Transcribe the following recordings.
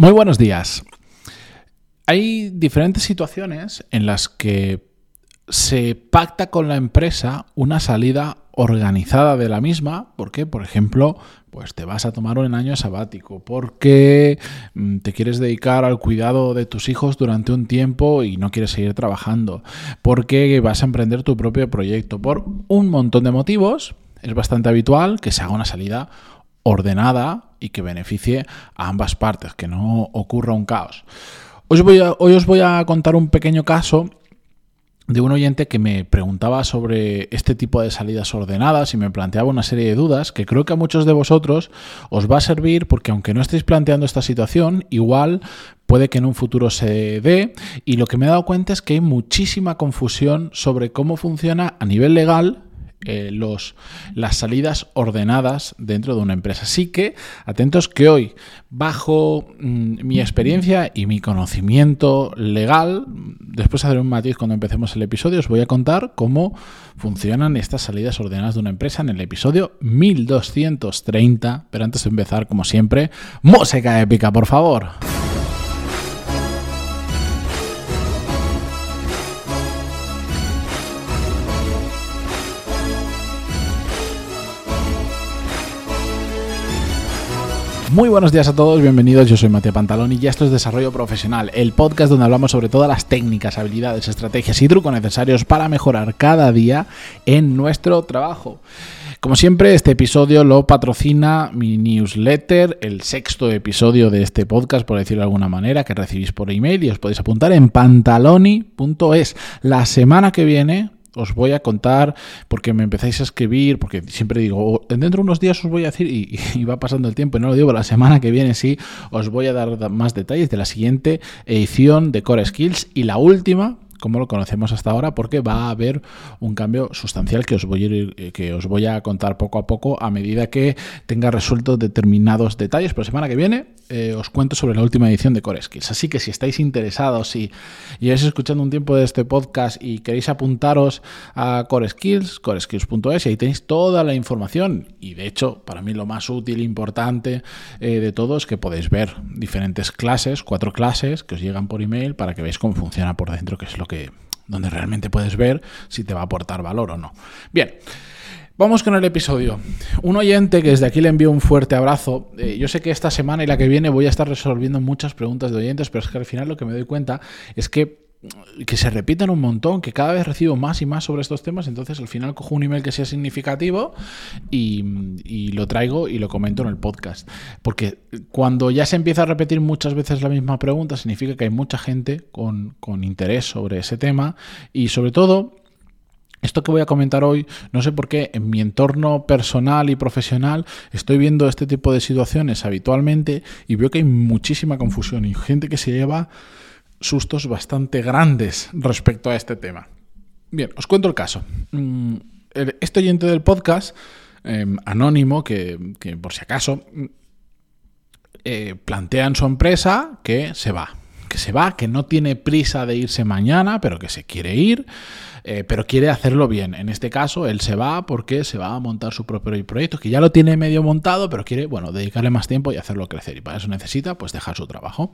Muy buenos días. Hay diferentes situaciones en las que se pacta con la empresa una salida organizada de la misma, porque, por ejemplo, pues te vas a tomar un año sabático, porque mm, te quieres dedicar al cuidado de tus hijos durante un tiempo y no quieres seguir trabajando, porque vas a emprender tu propio proyecto, por un montón de motivos, es bastante habitual que se haga una salida ordenada y que beneficie a ambas partes, que no ocurra un caos. Hoy os voy a, contar un pequeño caso de un oyente que me preguntaba sobre este tipo de salidas ordenadas y me planteaba una serie de dudas que creo que a muchos de vosotros os va a servir porque aunque no estéis planteando esta situación, igual puede que en un futuro se dé y lo que me he dado cuenta es que hay muchísima confusión sobre cómo funciona a nivel legal eh, los, las salidas ordenadas dentro de una empresa. Así que atentos que hoy, bajo mm, mi experiencia y mi conocimiento legal, después de hacer un matiz cuando empecemos el episodio, os voy a contar cómo funcionan estas salidas ordenadas de una empresa en el episodio 1230. Pero antes de empezar, como siempre, música épica, por favor. Muy buenos días a todos, bienvenidos. Yo soy Matías Pantalón y esto es Desarrollo Profesional, el podcast donde hablamos sobre todas las técnicas, habilidades, estrategias y trucos necesarios para mejorar cada día en nuestro trabajo. Como siempre, este episodio lo patrocina mi newsletter, el sexto episodio de este podcast, por decirlo de alguna manera, que recibís por email y os podéis apuntar en pantaloni.es. La semana que viene os voy a contar, porque me empezáis a escribir, porque siempre digo, oh, dentro de unos días os voy a decir, y, va pasando el tiempo, y no lo digo, la semana que viene sí, os voy a dar más detalles de la siguiente edición de Core Skills y la última como lo conocemos hasta ahora, porque va a haber un cambio sustancial que os voy a, ir, eh, que os voy a contar poco a poco a medida que tenga resueltos determinados detalles. Pero semana que viene eh, os cuento sobre la última edición de Core Skills. Así que si estáis interesados y lleváis escuchando un tiempo de este podcast y queréis apuntaros a Core Skills, coreskills.es, y ahí tenéis toda la información. Y de hecho, para mí lo más útil e importante eh, de todo es que podéis ver diferentes clases, cuatro clases que os llegan por email para que veáis cómo funciona por dentro, que es lo donde realmente puedes ver si te va a aportar valor o no. Bien. Vamos con el episodio. Un oyente que desde aquí le envío un fuerte abrazo. Eh, yo sé que esta semana y la que viene voy a estar resolviendo muchas preguntas de oyentes, pero es que al final lo que me doy cuenta es que que se repiten un montón, que cada vez recibo más y más sobre estos temas, entonces al final cojo un email que sea significativo y, lo traigo y lo comento en el podcast. Porque cuando ya se empieza a repetir muchas veces la misma pregunta, significa que hay mucha gente con, con interés sobre ese tema y sobre todo esto que voy a comentar hoy, no sé por qué en mi entorno personal y profesional estoy viendo este tipo de situaciones habitualmente y veo que hay muchísima confusión y gente que se lleva sustos bastante grandes respecto a este tema. Bien, os cuento el caso. Mm, este oyente del podcast, em, anónimo, que, por si acaso, eh, plantea en su empresa que se va. Que se va, que no tiene prisa de irse mañana, pero que se quiere ir eh, pero quiere hacerlo bien. En este caso, él se va porque se va a montar su propio proyecto, que ya lo tiene medio montado, pero quiere, bueno, dedicarle más tiempo y hacerlo crecer. Y para eso necesita, pues, dejar su trabajo.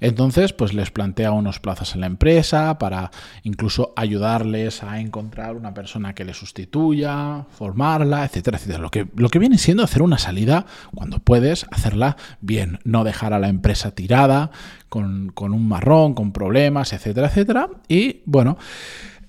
Entonces, pues, les plantea unos plazos en la empresa para incluso ayudarles a encontrar una persona que le sustituya, formarla, etcétera, etcétera. Lo que, lo que viene siendo hacer una salida cuando puedes hacerla bien, no dejar a la empresa tirada con, con un marrón, con problemas, etcétera, etcétera. Y bueno,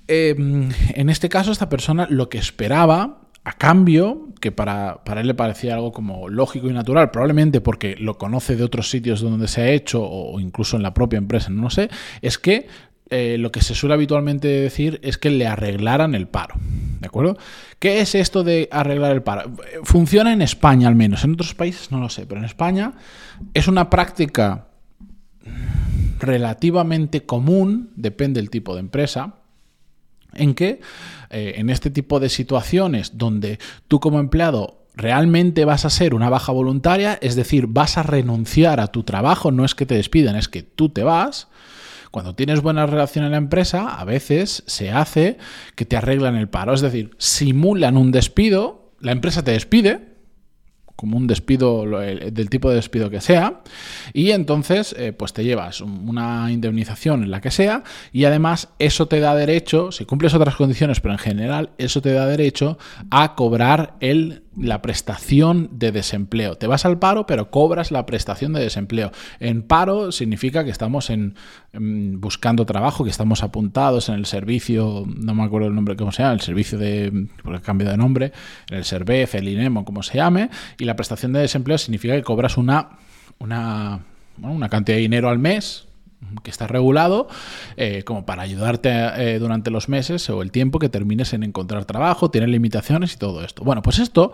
Em, en este caso, esta persona lo que esperaba a cambio, que para, él le parecía algo como lógico y natural, probablemente porque lo conoce de otros sitios donde se ha hecho o incluso en la propia empresa, no sé, es que eh, lo que se suele habitualmente decir es que le arreglaran el paro. ¿De acuerdo? ¿Qué es esto de arreglar el paro? Funciona en España al menos, en otros países no lo sé, pero en España es una práctica relativamente común, depende del tipo de empresa, en que eh, en este tipo de situaciones donde tú como empleado realmente vas a ser una baja voluntaria, es decir, vas a renunciar a tu trabajo, no es que te despiden, es que tú te vas. Cuando tienes buena relación en la empresa, a veces se hace que te arreglan el paro, es decir, simulan un despido, la empresa te despide, como un despido del tipo de despido que sea y entonces eh, pues te llevas una indemnización en la que sea y además eso te da derecho, si cumples otras condiciones, pero en general eso te da derecho a cobrar el la prestación de desempleo. Te vas al paro, pero cobras la prestación de desempleo. En paro significa que estamos en, buscando trabajo, que estamos apuntados en el servicio, no me acuerdo el nombre cómo se llama, el servicio de, por el cambio de nombre, en el SERVEF, el INEMO, como se llame, y la prestación de desempleo significa que cobras una, una, una cantidad de dinero al mes, que está regulado eh, como para ayudarte eh, durante los meses o el tiempo que termines en encontrar trabajo, tiene limitaciones y todo esto. Bueno, pues esto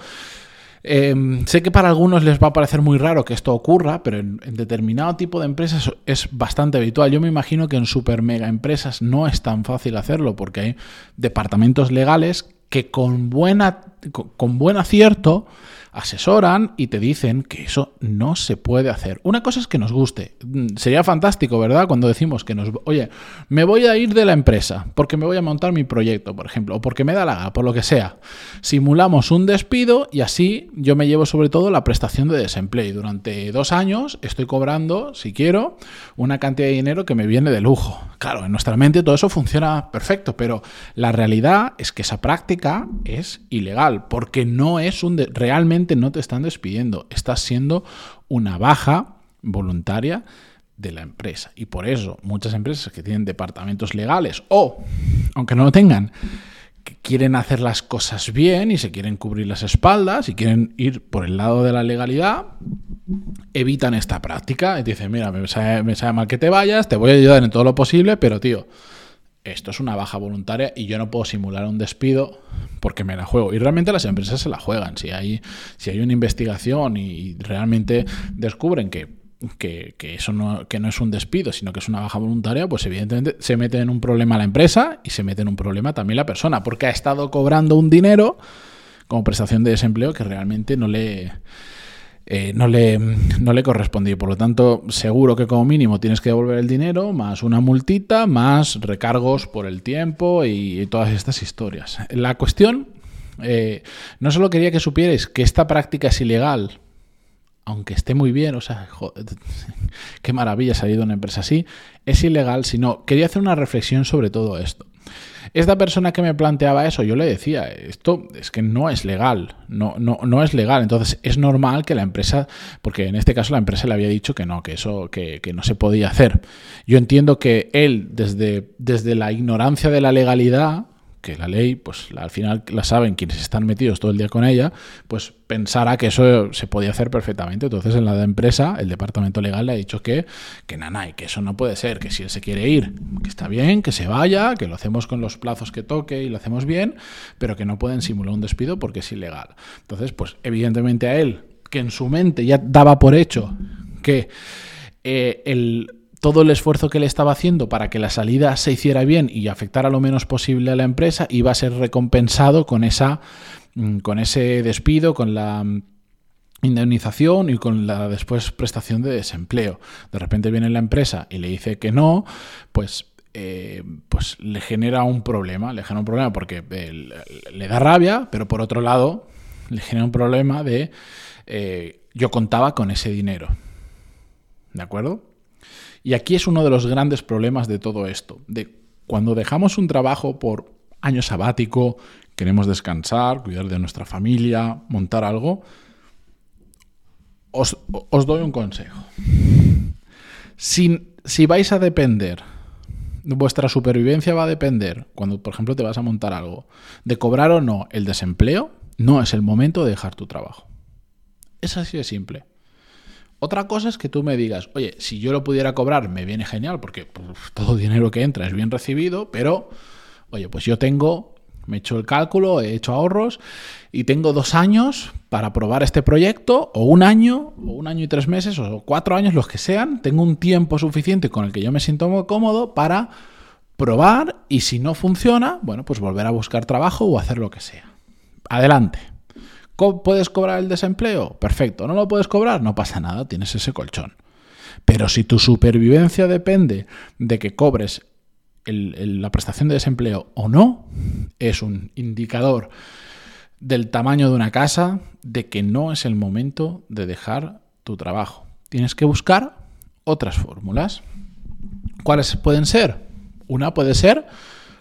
em, sé que para algunos les va a parecer muy raro que esto ocurra, pero en, determinado tipo de empresas es bastante habitual. Yo me imagino que en super mega empresas no es tan fácil hacerlo porque hay departamentos legales que con, buena, con buen acierto asesoran y te dicen que eso no se puede hacer. Una cosa es que nos guste. Mm, sería fantástico, ¿verdad? Cuando decimos que nos... Oye, me voy a ir de la empresa porque me voy a montar mi proyecto, por ejemplo, o porque me da la gana, por lo que sea. Simulamos un despido y así yo me llevo sobre todo la prestación de desempleo. Y durante dos años estoy cobrando, si quiero, una cantidad de dinero que me viene de lujo. Claro, en nuestra mente todo eso funciona perfecto, pero la realidad es que esa práctica es ilegal porque no es un... realmente no te están despidiendo, estás siendo una baja voluntaria de la empresa. Y por eso muchas empresas que tienen departamentos legales o, aunque no lo tengan, que quieren hacer las cosas bien y se quieren cubrir las espaldas y quieren ir por el lado de la legalidad, evitan esta práctica y dicen, mira, me sabe, me sabe mal que te vayas, te voy a ayudar en todo lo posible, pero tío, esto es una baja voluntaria y yo no puedo simular un despido porque me la juego. Y realmente las empresas se la juegan. Si hay, si hay una investigación y realmente descubren que, que, eso no, que no es un despido, sino que es una baja voluntaria, pues evidentemente se mete en un problema la empresa y se mete en un problema también la persona, porque ha estado cobrando un dinero como prestación de desempleo que realmente no le eh, no, le, no le. Por lo tanto, seguro que como mínimo tienes que devolver el dinero, más una multita, más recargos por el tiempo y, todas estas historias. La cuestión, eh, no solo quería que supierais que esta práctica es ilegal, aunque esté muy bien, o sea, qué maravilla salir de una empresa así, es ilegal, sino quería hacer una reflexión sobre todo esto. Esta persona que me planteaba eso, yo le decía, esto es que no es legal, no, no, no es legal. Entonces es normal que la empresa, porque en este caso la empresa le había dicho que no, que eso, que, que no se podía hacer. Yo entiendo que él, desde, desde la ignorancia de la legalidad, que la ley, pues al final la saben quienes están metidos todo el día con ella, pues pensará que eso se podía hacer perfectamente. Entonces en la empresa, el departamento legal le ha dicho que, que nanay, que eso no puede ser, que si él se quiere ir, que está bien, que se vaya, que lo hacemos con los plazos que toque y lo hacemos bien, pero que no pueden simular un despido porque es ilegal. Entonces, pues evidentemente a él, que en su mente ya daba por hecho que eh, el todo el esfuerzo que él estaba haciendo para que la salida se hiciera bien y afectara lo menos posible a la empresa iba a ser recompensado con esa mm, con ese despido, con la mm, indemnización y con la después prestación de desempleo. De repente viene la empresa y le dice que no, pues eh, pues le genera un problema, le genera un problema porque eh, le da rabia, pero por otro lado le genera un problema de eh, yo contaba con ese dinero. ¿De acuerdo? Y aquí es uno de los grandes problemas de todo esto, de cuando dejamos un trabajo por año sabático, queremos descansar, cuidar de nuestra familia, montar algo, os, doy un consejo. Si, si vais a depender, vuestra supervivencia va a depender, cuando por ejemplo te vas a montar algo, de cobrar o no el desempleo, no es el momento de dejar tu trabajo. Es así de simple. Otra cosa es que tú me digas, oye, si yo lo pudiera cobrar, me viene genial, porque todo dinero que entra es bien recibido, pero, oye, pues yo tengo, me he hecho el cálculo, he hecho ahorros y tengo dos años para probar este proyecto, o un año, o un año y tres meses, o cuatro años, los que sean, tengo un tiempo suficiente con el que yo me siento muy cómodo para probar y si no funciona, bueno, pues volver a buscar trabajo o hacer lo que sea. Adelante. ¿Puedes cobrar el desempleo? Perfecto. ¿No lo puedes cobrar? No pasa nada, tienes ese colchón. Pero si tu supervivencia depende de que cobres la prestación de desempleo o no, es un indicador del tamaño de una casa, de que no es el momento de dejar tu trabajo. Tienes que buscar otras fórmulas. ¿Cuáles pueden ser? Una puede ser,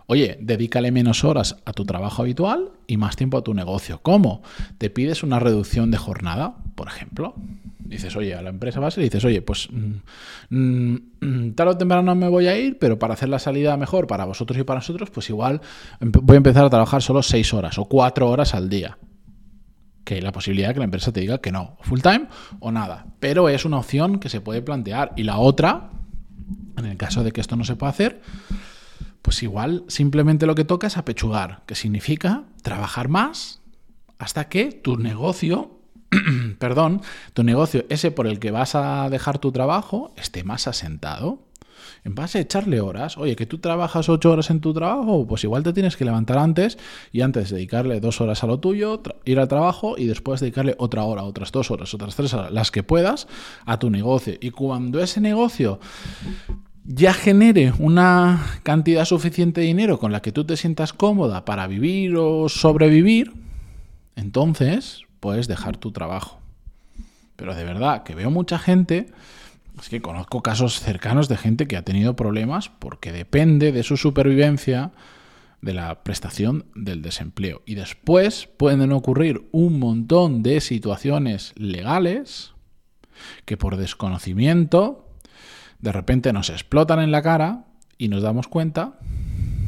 oye, dedícale menos horas a tu trabajo habitual y más tiempo a tu negocio. ¿Cómo? Te pides una reducción de jornada, por ejemplo. Dices, oye, a la empresa base dices, oye, pues mm, mm, tarde o temprano me voy a ir, pero para hacer la salida mejor para vosotros y para nosotros, pues igual voy a empezar a trabajar solo seis horas o cuatro horas al día. Que hay la posibilidad de que la empresa te diga que no, full time o nada. Pero es una opción que se puede plantear. Y la otra, en el caso de que esto no se pueda hacer, pues igual simplemente lo que toca es apechugar, que significa trabajar más hasta que tu negocio perdón, tu negocio, ese por el que vas a dejar tu trabajo, esté más asentado. En base a echarle horas, oye, que tú trabajas ocho horas en tu trabajo, pues igual te tienes que levantar antes y antes dedicarle dos horas a lo tuyo, ir al trabajo y después dedicarle otra hora, otras dos horas, otras tres horas, las que puedas, a tu negocio. Y cuando ese negocio ya genere una cantidad suficiente de dinero con la que tú te sientas cómoda para vivir o sobrevivir, entonces puedes dejar tu trabajo. Pero de verdad, que veo mucha gente, es que conozco casos cercanos de gente que ha tenido problemas porque depende de su supervivencia de la prestación del desempleo. Y después pueden ocurrir un montón de situaciones legales que por desconocimiento de repente nos explotan en la cara y nos damos cuenta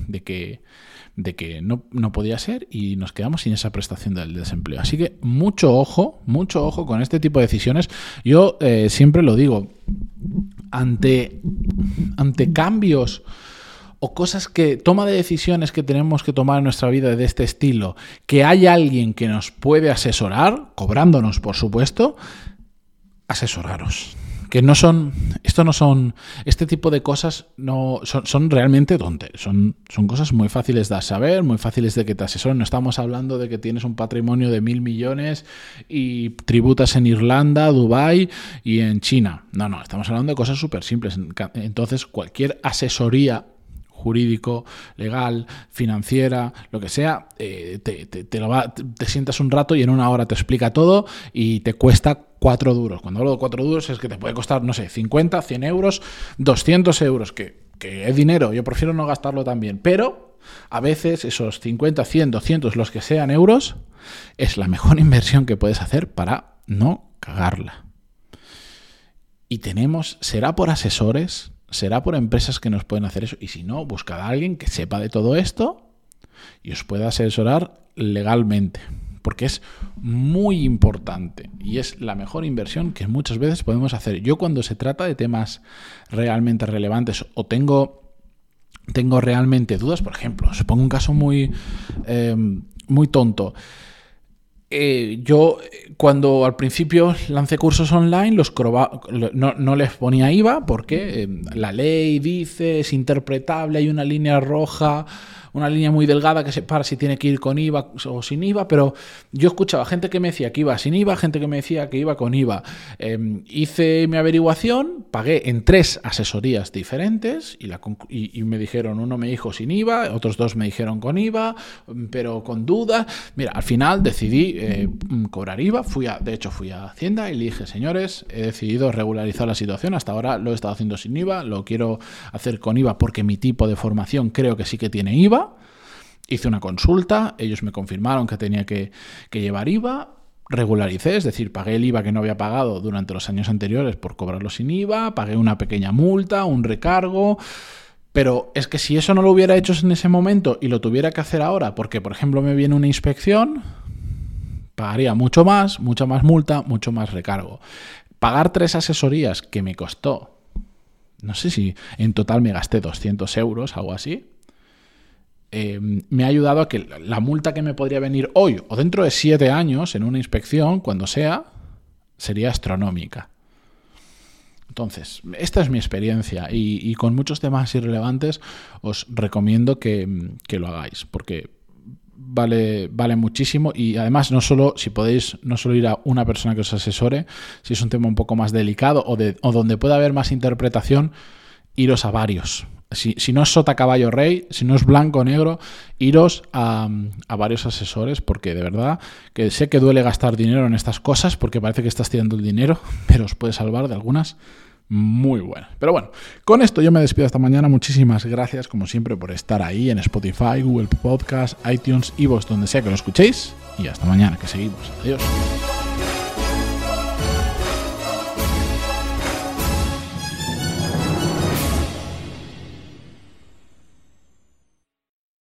de que de que no, podía ser y nos quedamos sin esa prestación del desempleo. Así que mucho ojo, mucho ojo con este tipo de decisiones. Yo eh, siempre lo digo, ante, ante cambios o cosas que, toma de decisiones que tenemos que tomar en nuestra vida de este estilo, que hay alguien que nos puede asesorar, cobrándonos por supuesto, asesoraros que no son, esto no son, este tipo de cosas no son, son realmente tontes, son, son cosas muy fáciles de saber, muy fáciles de que te asesoren. No estamos hablando de que tienes un patrimonio de mil millones y tributas en Irlanda, Dubai y en China. No, no, estamos hablando de cosas súper simples. Entonces, cualquier asesoría jurídico, legal, financiera, lo que sea, eh, te, sientas un rato y en una hora te explica todo y te cuesta cuatro duros. Cuando hablo de cuatro duros es que te puede costar, no sé, 50, 100 euros, 200 euros, que, que es dinero, yo prefiero no gastarlo también, pero a veces esos 50, 100, 200, los que sean euros, es la mejor inversión que puedes hacer para no cagarla. Y tenemos, será por asesores, será por empresas que nos pueden hacer eso. Y si no, buscad a alguien que sepa de todo esto y os pueda asesorar legalmente. Porque es muy importante y es la mejor inversión que muchas veces podemos hacer. Yo cuando se trata de temas realmente relevantes o tengo, tengo realmente dudas, por ejemplo, os pongo un caso muy, eh, muy tonto. Eh, yo cuando al principio lancé cursos online, los no, no, les ponía IVA porque eh, la ley dice, es interpretable, hay una línea roja una línea muy delgada que separa si tiene que ir con IVA o sin IVA, pero yo escuchaba gente que me decía que iba sin IVA, gente que me decía que iba con IVA. Em, hice mi averiguación, pagué en tres asesorías diferentes y, la, y, me dijeron, uno me dijo sin IVA, otros dos me dijeron con IVA, pero con duda. Mira, al final decidí eh, cobrar IVA, fui a, de hecho fui a Hacienda y le dije, señores, he decidido regularizar la situación, hasta ahora lo he estado haciendo sin IVA, lo quiero hacer con IVA porque mi tipo de formación creo que sí que tiene IVA hice una consulta, ellos me confirmaron que tenía que, llevar IVA, regularicé, es decir, pagué el IVA que no había pagado durante los años anteriores por cobrarlo sin IVA, pagué una pequeña multa, un recargo. Pero es que si eso no lo hubiera hecho en ese momento y lo tuviera que hacer ahora, porque por ejemplo me viene una inspección, pagaría mucho más, mucha más multa, mucho más recargo. Pagar tres asesorías que me costó, no sé si en total me gasté 200 euros, algo así, Em, me ha ayudado a que la multa que me podría venir hoy o dentro de siete años en una inspección, cuando sea, sería astronómica. Entonces, esta es mi experiencia y, con muchos temas irrelevantes os recomiendo que, lo hagáis porque vale, vale muchísimo y además no solo, si podéis, no solo ir a una persona que os asesore, si es un tema un poco más delicado o, de, o donde pueda haber más interpretación, iros a varios si, no es sota caballo rey, si no es blanco o negro, iros a, a, varios asesores porque de verdad que sé que duele gastar dinero en estas cosas porque parece que estás tirando el dinero, pero os puede salvar de algunas muy buenas. Pero bueno, con esto yo me despido esta mañana. Muchísimas gracias como siempre por estar ahí en Spotify, Google Podcast, iTunes, vos donde sea que lo escuchéis. Y hasta mañana, que seguimos. Adiós.